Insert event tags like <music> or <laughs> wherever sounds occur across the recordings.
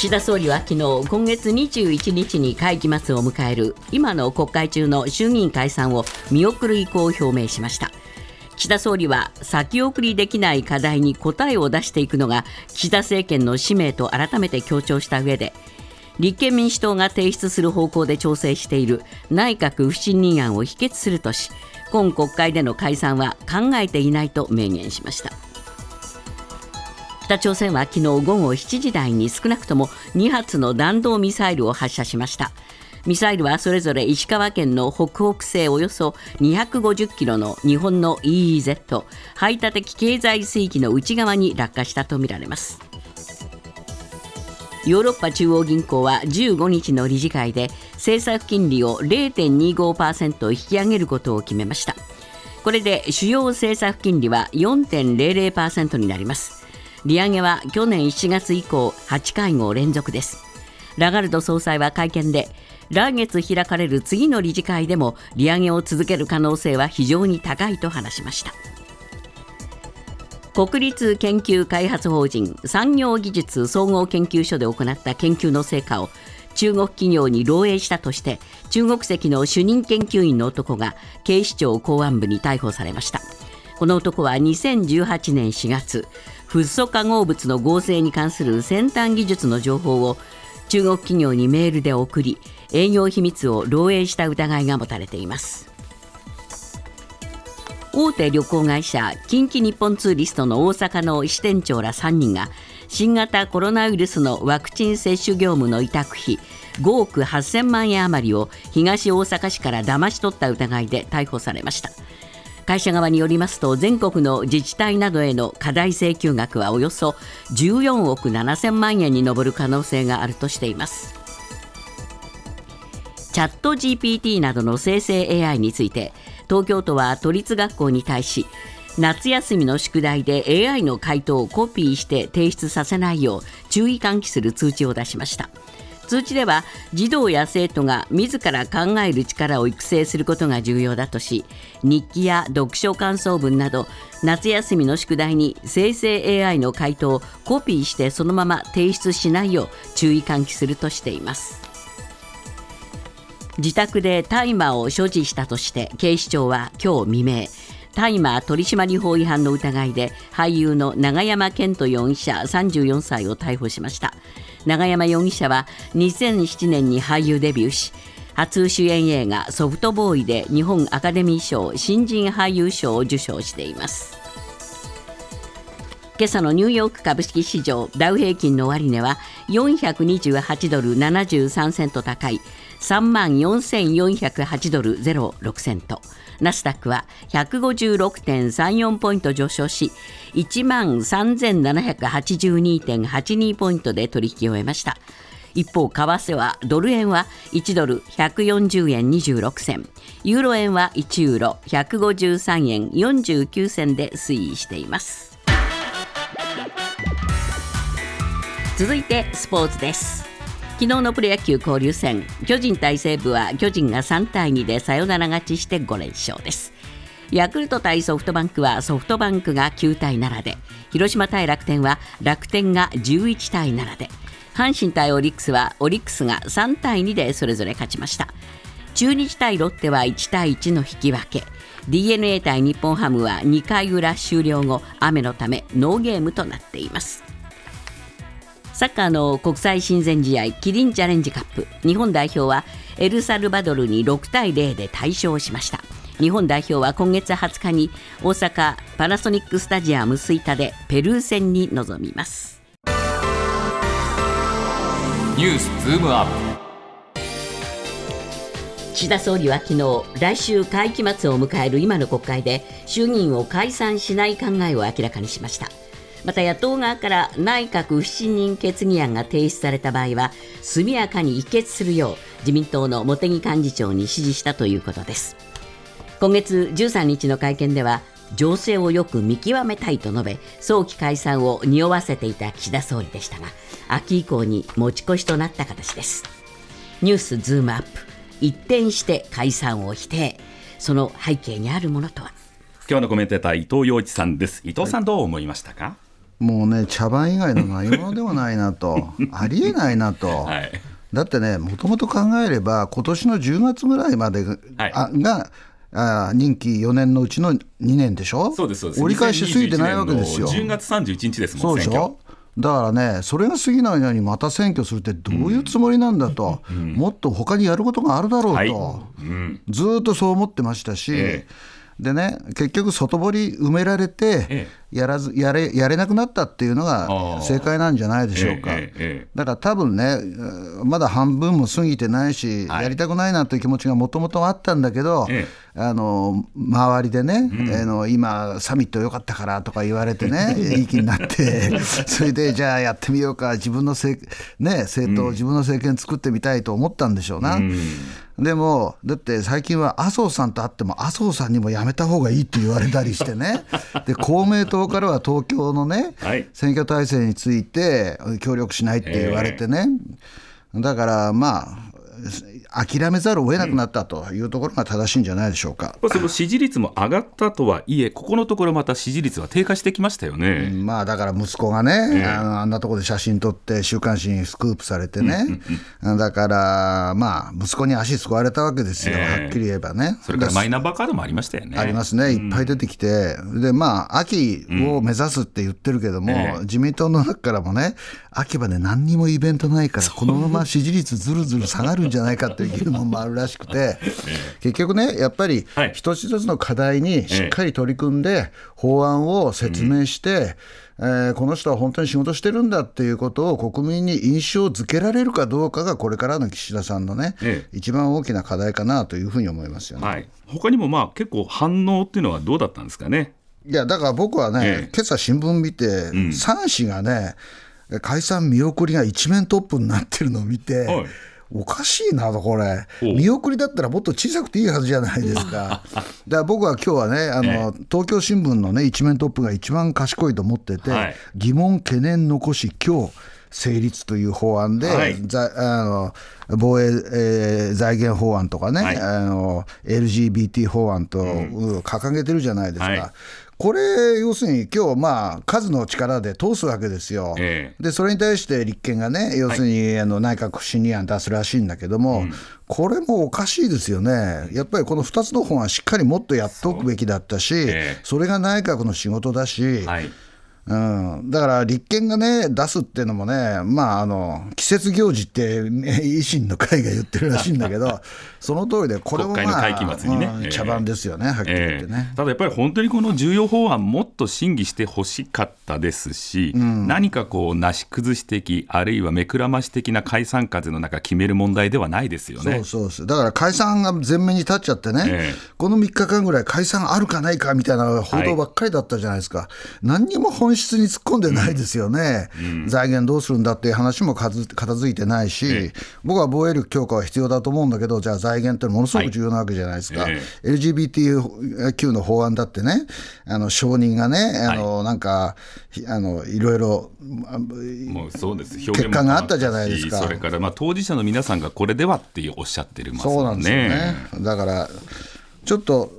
岸田総理は昨日今月21日に会期末を迎える今の国会中の衆議院解散を見送る意向を表明しました。岸田総理は先送りできない課題に答えを出していくのが岸田政権の使命と改めて強調した上で立憲民主党が提出する方向で調整している内閣不信任案を否決するとし今国会での解散は考えていないと明言しました。北朝鮮は昨日午後7時台に少なくとも2発の弾道ミサイルを発射しました。ミサイルはそれぞれ石川県の北北西およそ250キロの日本の EEZ 排他的経済水域の内側に落下したとみられます。ヨーロッパ中央銀行は15日の理事会で政策金利を0.25%引き上げることを決めました。これで主要政策金利は4.00%になります。利上げは去年7月以降8会合連続です。ラガルド総裁は会見で来月開かれる次の理事会でも利上げを続ける可能性は非常に高いと話しました。国立研究開発法人産業技術総合研究所で行った研究の成果を中国企業に漏洩したとして中国籍の主任研究員の男が警視庁公安部に逮捕されました。この男は2018年4月フッ素化合物の合成に関する先端技術の情報を中国企業にメールで送り営業秘密を漏洩した疑いが持たれています。大手旅行会社近畿日本ツーリストの大阪の支店長ら3人が新型コロナウイルスのワクチン接種業務の委託費5億8000万円余りを東大阪市から騙し取った疑いで逮捕されました。会社側によりますと全国の自治体などへの過大請求額はおよそ14億7000万円に上る可能性があるとしています。チャット GPT などの生成 AI について東京都は都立学校に対し夏休みの宿題で AI の回答をコピーして提出させないよう注意喚起する通知を出しました。通知では児童や生徒が自ら考える力を育成することが重要だとし日記や読書感想文など夏休みの宿題に生成 AI の回答をコピーしてそのまま提出しないよう注意喚起するとしています。自宅で大麻を所持したとして警視庁は今日未明大麻取締法違反の疑いで俳優の永山絢斗容疑者34歳を逮捕しました。永山容疑者は2007年に俳優デビューし初主演映画「ソフトボーイ」で日本アカデミー賞新人俳優賞を受賞しています。今朝のニューヨーク株式市場ダウ平均の終値は428ドル73セント高い3万4408ドル06セント。ナスダックは156.34ポイント上昇し1万3782.82ポイントで取引を終えました。一方為替はドル円は1ドル140円26銭ユーロ円は1ユーロ153円49銭で推移しています。続いてスポーツです。昨日のプロ野球交流戦巨人対西武は巨人が3対2でサヨナラ勝ちして5連勝です。ヤクルト対ソフトバンクはソフトバンクが9対7で広島対楽天は楽天が11対7で阪神対オリックスはオリックスが3対2でそれぞれ勝ちました。中日対ロッテは1対1の引き分け d n a 対日本ハムは2回裏終了後雨のためノーゲームとなっています。サッカーの国際親善試合キリンチャレンジカップ。日本代表はエルサルバドルに6対0で大勝しました。日本代表は今月20日に大阪パナソニックスタジアム吹田でペルー戦に臨みます。ニュースズームアップ。岸田総理は昨日来週会期末を迎える今の国会で衆議院を解散しない考えを明らかにしましたまた野党側から内閣不信任決議案が提出された場合は速やかに議決するよう自民党の茂木幹事長に指示したということです。今月13日の会見では情勢をよく見極めたいと述べ早期解散を匂わせていた岸田総理でしたが秋以降に持ち越しとなった形です。ニュースズームアップ。一転して解散を否定。その背景にあるものとは？今日のコメンテーター伊藤洋一さんです。伊藤さんどう思いましたか、もうね茶番以外の何物でもないなと。<laughs> ありえないなと、はい。だってねもともと考えれば今年の10月ぐらいまでが,、はい。あがあ任期4年のうちの2年でしょ？そうですそうです。折り返し過ぎてないわけですよ。2021年の10月31日ですもそうんでし選挙。ょだからね、それが過ぎないのにまた選挙するってどういうつもりなんだと、もっと他にやることがあるだろうと、はい。うん。ずーっとそう思ってましたし、えでね、結局、外堀埋められてえやらずやれ、やれなくなったっていうのあがー正解なんじゃないでしょうか。ええええだから多分ね、うんまだ半分も過ぎてないし、はい。やりたくないなという気持ちがもともとあったんだけど、えあの周りでね、あの今、サミット良かったからとか言われてね、<laughs> いい気になって、<laughs> それでじゃあやってみようか、自分のせ、ね、政党、自分の政権作ってみたいと思ったんでしょうな。でも、だって最近は麻生さんと会っても、麻生さんにも辞めた方がいいって言われたりしてね、で公明党からは東京のね、はい。選挙体制について協力しないって言われてね、だからまあ、諦めざるを得なくなったというところが正しいんじゃないでしょうか。やっぱその支持率も上がったとはいえ、ここのところまた支持率は低下してきましたよね。まあだから息子がね、あのあんなところで写真撮って、週刊誌にスクープされてね、だからまあ、息子に足すくわれたわけですよ、ええ。はっきり言えばね。それからマイナンバーカードもありましたよね。ありますね、いっぱい出てきて、でまあ、秋を目指すって言ってるけども、ええ自民党の中からもね、秋まで何にもイベントないから、このまま支持率ずるずる下がるんじゃないかっていう議論もあるらしくて、<laughs> 結局ね、やっぱりはい。一つ一つの課題にしっかり取り組んで、法案を説明して、えーこの人は本当に仕事してるんだっていうことを国民に印象づけられるかどうかが、これからの岸田さんのね、え一番大きな課題かなというふうに思いますよね。はい、他にもまあ結構反応っていうのはどうだったんですかね？いやだから僕はね、ええ。今朝新聞見て、3紙がね、解散見送りが一面トップになってるのを見て、はいおかしいなと、これ、お見送りだったらもっと小さくていいはずじゃないですか。<laughs> だから僕は今日はねあの、東京新聞の、ね、一面トップが一番賢いと思ってて、はい。疑問、懸念残し、今日成立という法案で、はい。ざあの防衛、えー財源法案とかね、はい。あの LGBT 法案と、うん。掲げてるじゃないですか。はいこれ、要するに今日まあ数の力で通すわけですよ。えでそれに対して立憲がね、要するに、あの内閣不信任案出すらしいんだけども、これもおかしいですよね、やっぱりこの2つの本はしっかりもっとやっておくべきだったし、ええ。それが内閣の仕事だし、はい、うん、だから立憲がね、出すっていうのもね、まあ、あの季節行事って、ね、維新の会が言ってるらしいんだけど、<laughs> その通りで、これもまあ、国会の会期末にね。ええうん茶番ですよね、はっきり言ってね。ええ。ただやっぱり本当にこの重要法案、もっと審議してほしかったですし、何かこう、なし崩し的、あるいは目くらまし的な解散風の中、決める問題ではないですよね。そうそうだから解散が前面に立っちゃってね、ええ。この3日間ぐらい解散あるかないかみたいな報道ばっかりだったじゃないですか、何にも本質に突っ込んでないですよね、財源どうするんだっていう話も片付いてないし、え僕は防衛力強化は必要だと思うんだけど、じゃあ財源ってものすごく重要なわけじゃないですか、はいえ LGBTQ の法案だってね、あの承認がね、あのなんかひあのいろいろあもうそうです。表結果があったじゃないですか。それからまあ当事者の皆さんがこれではっておっしゃってるますそうなんですよね。ね。だからちょっと、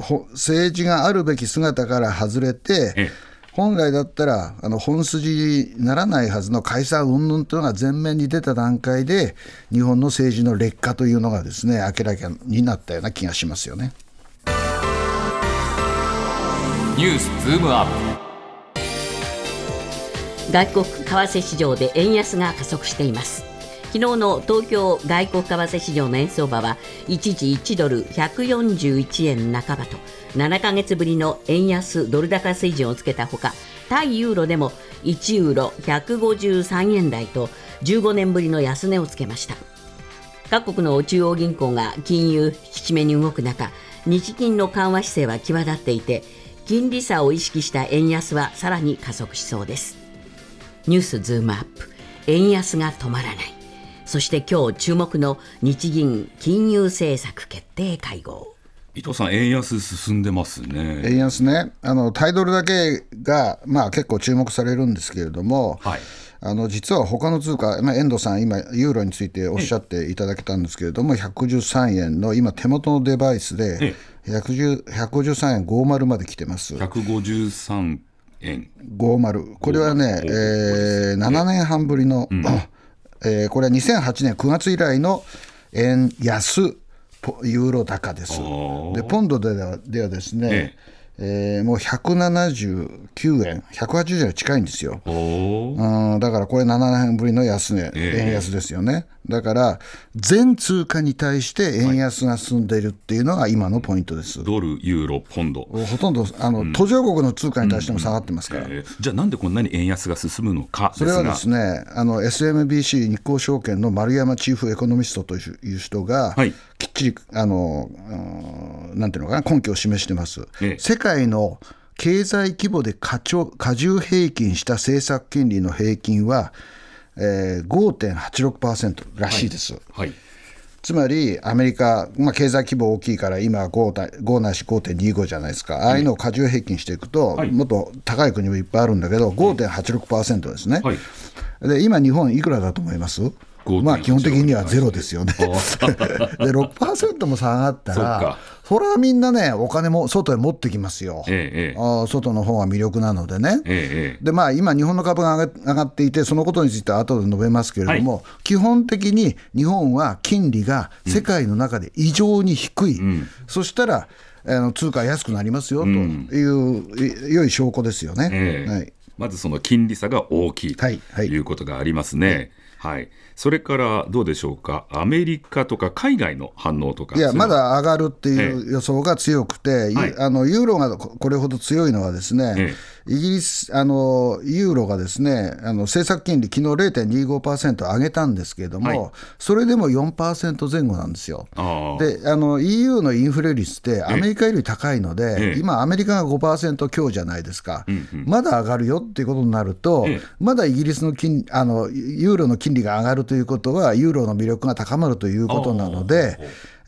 ほ政治があるべき姿から外れて、ええ本来だったらあの本筋にならないはずの解散云々というのが前面に出た段階で、日本の政治の劣化というのがですね明らかになったような気がしますよね。ニュースズームアップ外国為替市場で円安が加速しています昨日の東京外国為替市場の円相場は一時1ドル141円半ばと7ヶ月ぶりの円安ドル高水準をつけたほか対ユーロでも1ユーロ153円台と15年ぶりの安値をつけました。各国の中央銀行が金融引き締めに動く中日銀の緩和姿勢は際立っていて金利差を意識した円安はさらに加速しそうです。ニュースズームアップ。円安が止まらない。そして今日注目の日銀金融政策決定会合。伊藤さん、円安進んでますね。円安ね、あのタイドルだけが、まあ、結構注目されるんですけれども、はい。あの実は他の通貨、まあ、遠藤さん、今、ユーロについておっしゃっていただけたんですけれども、113円の今、手元のデバイスで、110 153円50まで来てます。153円。50これはね、えー、7年半ぶりの、えーこれは2008年9月以来の円安ポユーロ高です。でポンドではではですね、えーもう179円、180円が近いんですよ。うんだからこれ7年ぶりの安値、ええ円安ですよね。だから全通貨に対して円安が進んでいるっていうのが今のポイントです。ドル、ユーロ、ポンド。ほとんどあの途上国の通貨に対しても下がってますから。えーじゃあなんでこんなに円安が進むのか？それはですね、あの SMBC 日興証券の丸山チーフエコノミストという人が、はいきっちりあの、うんなんていうのかな、根拠を示してます。ええ世界の経済規模で過重平均した政策金利の平均は、えー、5.86%らしいです。はい。つまりアメリカ、まあ、経済規模大きいから今5た、5ないし5.25じゃないですか、ああいうのを過重平均していくと、はいもっと高い国もいっぱいあるんだけど、5.86%ですね。はい。で今、日本いくらだと思います？5.86まあ基本的にはゼロですよね。<laughs> で6%も下がったらそれはみんなね、お金も外へ持ってきますよ。ええええ。あー外の方が魅力なのでね。えええでまあ、今、日本の株が上が上がっていて、そのことについては後で述べますけれども、基本的に日本は金利が世界の中で異常に低い、そしたらあの通貨安くなりますよという、い良い証拠ですよね。ええ。はい。まずその金利差が大きいとはい。はい。いうことがありますね。はい、それからどうでしょうか、アメリカとか海外の反応とか、いや、まだ上がるっていう予想が強くて、ゆはい。あのユーロがここれほど強いのは、ですね、えイギリスあの、ユーロがですねあの政策金利、昨日0.25%上げたんですけれども、はい。それでも4%前後なんですよ。であの EU のインフレ率ってアメリカより高いので、ええ。今、アメリカが5%強じゃないですか、まだ上がるよっていうことになると、ええ。まだイギリスの金あのユーロの金利が上がるということは、ユーロの魅力が高まるということなので、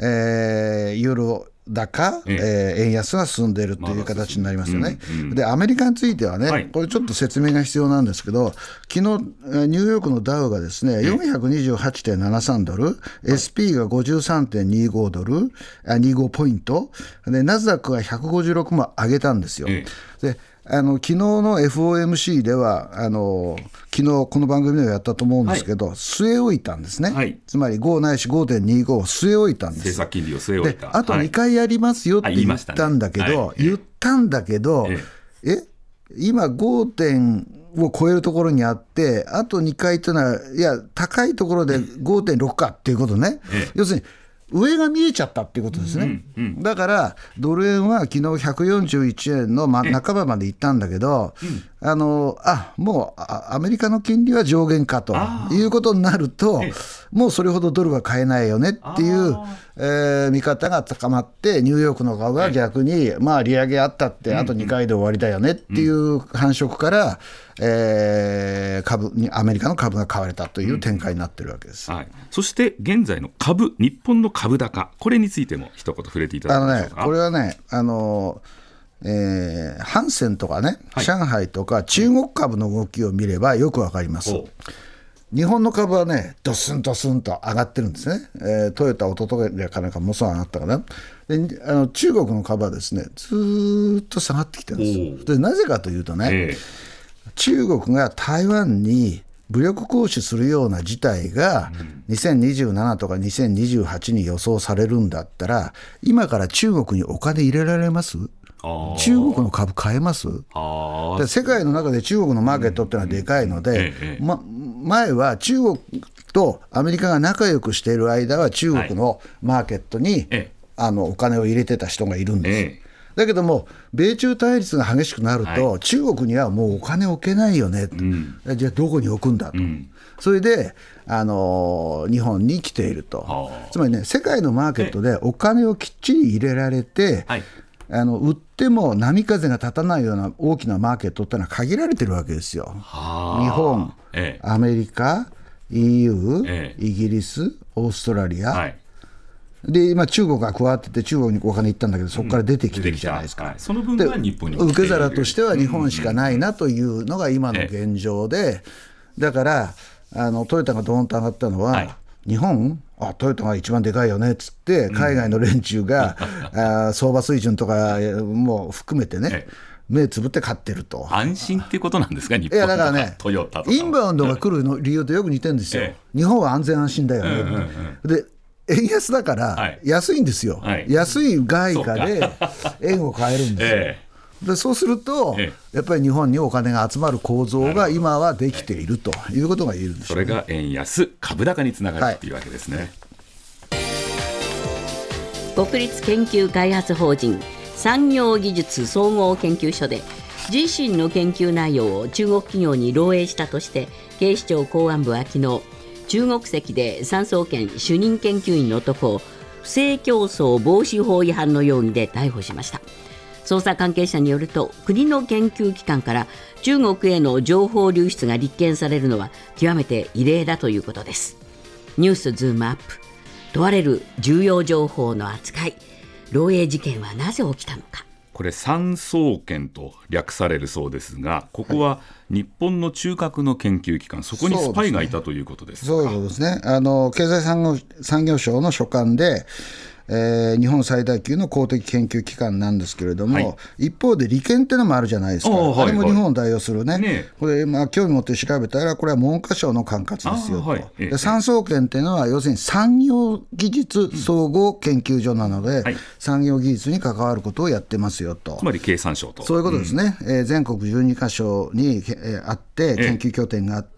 えーユーロ高、ええ。ー円安が進んでいるという形になりますよね。うんうんで、アメリカについてはね、はい。これちょっと説明が必要なんですけど、昨日えーニューヨークのダウがですね、428.73ドル、SP が53.25ドル、あ25ポイント、で、ナスダックが156も上げたんですよ。え。であの昨日の FOMC ではあの昨日この番組ではやったと思うんですけど、据え置いたんですね、はい。つまり5ないし5.25を据え置いたんです。政策金利を据え置いでた。あとはい。2回やりますよって言ったんだけど、はい。言ったんだけど、ええ。今5点を超えるところにあって、あと2回というのは、いや、高いところで5.6かっていうことね、ええ。要するに上が見えちゃったっていうことですね、だからドル円は昨日141円の、ま、半ばまでいったんだけど、あのあもうあアメリカの金利は上限かということになると、もうそれほどドルは買えないよねっていう、えー見方が高まって、ニューヨークの株は逆に、まあ、利上げあったって、あと2回で終わりだよねっていう感触から、えー株にアメリカの株が買われたという展開になってるわけです。はい、そして現在の株、日本の株高、これについても一言触れていただあのねけましょう、か。これはね、あのえーハンセンとかね、はい。上海とか中国株の動きを見ればよくわかります。ほ日本の株はね、ドスンドスンと上がってるんですね、えートヨタ、おとといかなんかもそう上がったかな、であの中国の株はですねずーっと下がってきてるんですよ。でなぜかというとね、え中国が台湾に武力行使するような事態が2027とか2028に予想されるんだったら、今から中国にお金入れられます？中国の株買えます？あで世界の中で中国のマーケットってのはでかいので、前は中国とアメリカが仲良くしている間は中国のマーケットに、ええ。あのお金を入れてた人がいるんです。ええだけども、米中対立が激しくなると、は中国にはもうお金置けないよね、じゃあどこに置くんだと、それで、あのー日本に来ていると。は、あ。つまりね、世界のマーケットでお金をきっちり入れられて、はい。あの売っても波風が立たないような大きなマーケットってのは限られてるわけですよ。はあ。日本、ええ。アメリカ、EU、ええ。イギリス、オーストラリア、はい、で今、中国が加わってて、中国にお金行ったんだけど、そこから出てきてるじゃないですか。はい、その分でが日本に受け皿としては日本しかないなというのが今の現状で、だからあのトヨタがどーんと上がったのは、はい。日本？あトヨタが一番でかいよねっつって、海外の連中が、<laughs> あー相場水準とかも含めてねえ、目つぶって買ってると。安心っていうことなんですか、日い本やだからねトヨタとかは。インバウンドが来るの理由とよく似てるんですよ、え日本は安全安心だよね、で円安だからはい。安いんですよ、はい。安い外貨で <laughs> 円を買えるんですよ。えでそうすると、えやっぱり日本にお金が集まる構造が今はできているということが言えるんですよそれが円安、株高につながるってい。うわけですね。国立研究開発法人産業技術総合研究所で自身の研究内容を中国企業に漏洩したとして警視庁公安部は昨日中国籍で産総研主任研究員の男を不正競争防止法違反の容疑で逮捕しました。捜査関係者によると国の研究機関から中国への情報流出が立件されるのは極めて異例だということです。ニュースズームアップ。問われる重要情報の扱い漏洩事件はなぜ起きたのか。これ、産総研と略されるそうですが、ここは日本の中核の研究機関、そこにスパイがいたということですそうですね。あの経済産業産業省の所管で、えー日本最大級の公的研究機関なんですけれども、はい。一方で利権っていうのもあるじゃないですか、あれも日本を代表するね、ねこれ、まあ、興味持って調べたら、これは文科省の管轄ですよと、はいええで産総研っていうのは、要するに産業技術総合研究所なので、はい。産業技術に関わることをやってますよと。つ。まり経産省と。そういうことですね、えー全国12カ所に、えーあって、研究拠点があって、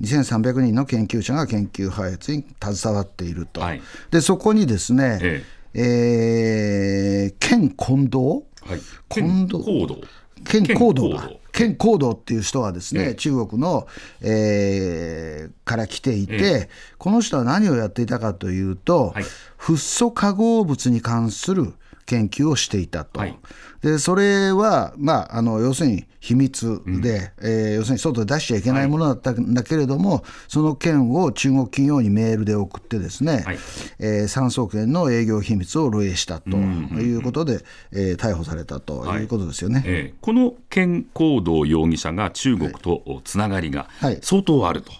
2300人の研究者が研究開発に携わっていると、はい。でそこにですね、ええ。ー、県近藤、はい、今度高度県行動だ。県行動県行動っていう人はですね、ええ。中国の、えーから来ていて、え。この人は何をやっていたかというと、はいフッ素化合物に関する研究をしていたと。はい。でそれは、まあ、あの要するに秘密で、えー要するに外で出しちゃいけないものだったんだけれども、その件を中国企業にメールで送ってですね、はい。えー産総研の営業秘密を漏洩したということで、えー逮捕されたとい。うことですよね。ええこの健行動容疑者が中国とつながりがはい。相当あると。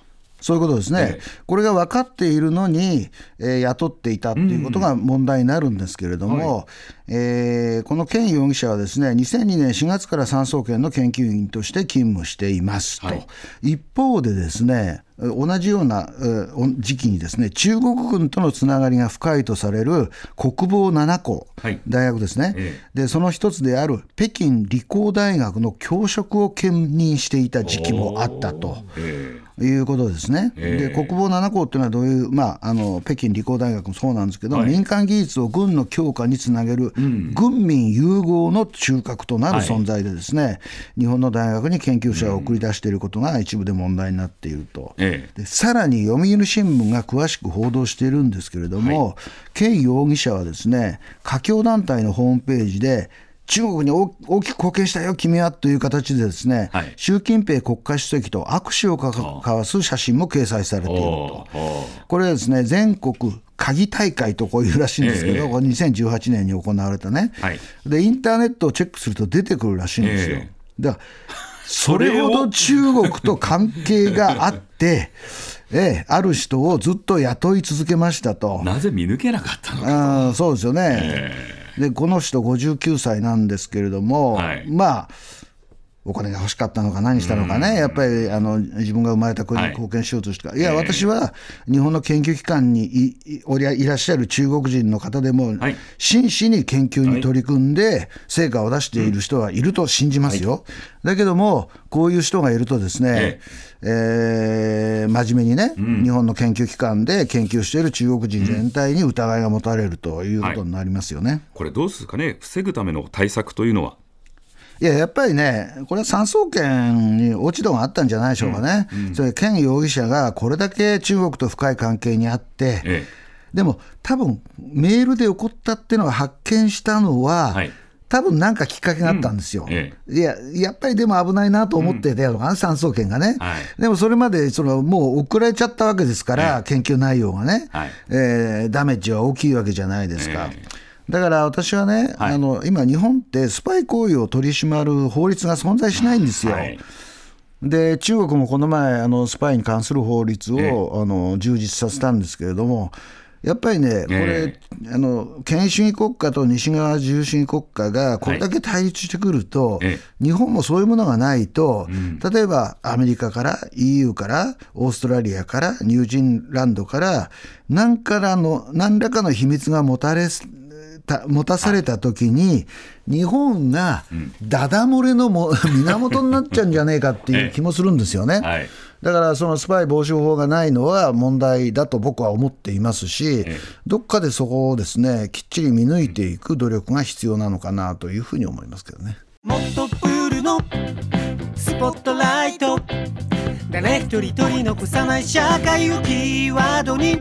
そういうことですね、ええ。これが分かっているのに、えー雇っていたっていうことが問題になるんですけれども、えーこのケン容疑者はですね2002年4月から産総研の研究員として勤務していますと、はい。一方でですねえー同じような時期にですね中国軍とのつながりが深いとされる国防7校、はい。大学ですね、えでその一つである北京理工大学の教職を兼任していた時期もあったと。えいうことですね、ええで国防7校っていうのはどういう、まあ、あの北京理工大学もそうなんですけど、はい。民間技術を軍の強化につなげる、軍民融合の中核となるはい。存在で、ですね、日本の大学に研究者を送り出していることが一部で問題になっていると。ええ。でさらに読売新聞が詳しく報道しているんですけれども、ケン容疑者はですね華僑団体のホームページで中国に大大きく貢献したよ、君はという形でですね、はい。習近平国家主席と握手を交わす写真も掲載されていると。これはですね全国鍵大会とこういうらしいんですけど、ええ。これ2018年に行われたね、はい。で、インターネットをチェックすると出てくるらしいんですよ。えだからそれほど中国と関係があって、ええ、ある人をずっと雇い続けましたと。なぜ見抜けなかったのか。そうですよね、でこの人59歳なんですけれども、はい。まあお金が欲しかったのか何したのかね、やっぱりあの自分が生まれた国にはい。貢献しようとした、い、や、私は日本の研究機関にいいおりゃいらっしゃる中国人の方でも、はい。真摯に研究に取り組んで、成果を出している人はいると信じますよ、だけども、こういう人がいるとですね、えー真面目にね、日本の研究機関で研究している中国人全体に疑いが持たれるということになりますよね。これどうですかね、防ぐための対策というのは。いや、やっぱりね、これは産総研に落ち度があったんじゃないでしょうかね、それ、ケン容疑者がこれだけ中国と深い関係にあって、えでも多分メールで起こったっていうのを発見したのは、はい。多分なんかきっかけがあったんですよ。うんえいや、やっぱりでも危ないなと思ってたのかな、産総研がね。はい。でもそれまでそのもう送られちゃったわけですから、研究内容がね、はい。えーダメージは大きいわけじゃないですか。えだから私はね、はい。あの今、日本ってスパイ行為を取り締まる法律が存在しないんですよ。はい。で中国もこの前あのスパイに関する法律を、ええ。あの充実させたんですけれどもやっぱりね、これ、あの権威主義国家と西側自由主義国家がこれだけ対立してくると、え日本もそういうものがないと、例えばアメリカから EU からオーストラリアからニュージーランドから何からの何らかの秘密が持たれた持たされた時に日本がダダ漏れのも <laughs> 源になっちゃうんじゃねえかっていう気もするんですよね。はい。だからそのスパイ防止法がないのは問題だと僕は思っていますし、どっかでそこをですねきっちり見抜いていく努力が必要なのかなというふうに思いますけどね。もっとプールのスポットライト。誰一人取り残さない社会をキーワードに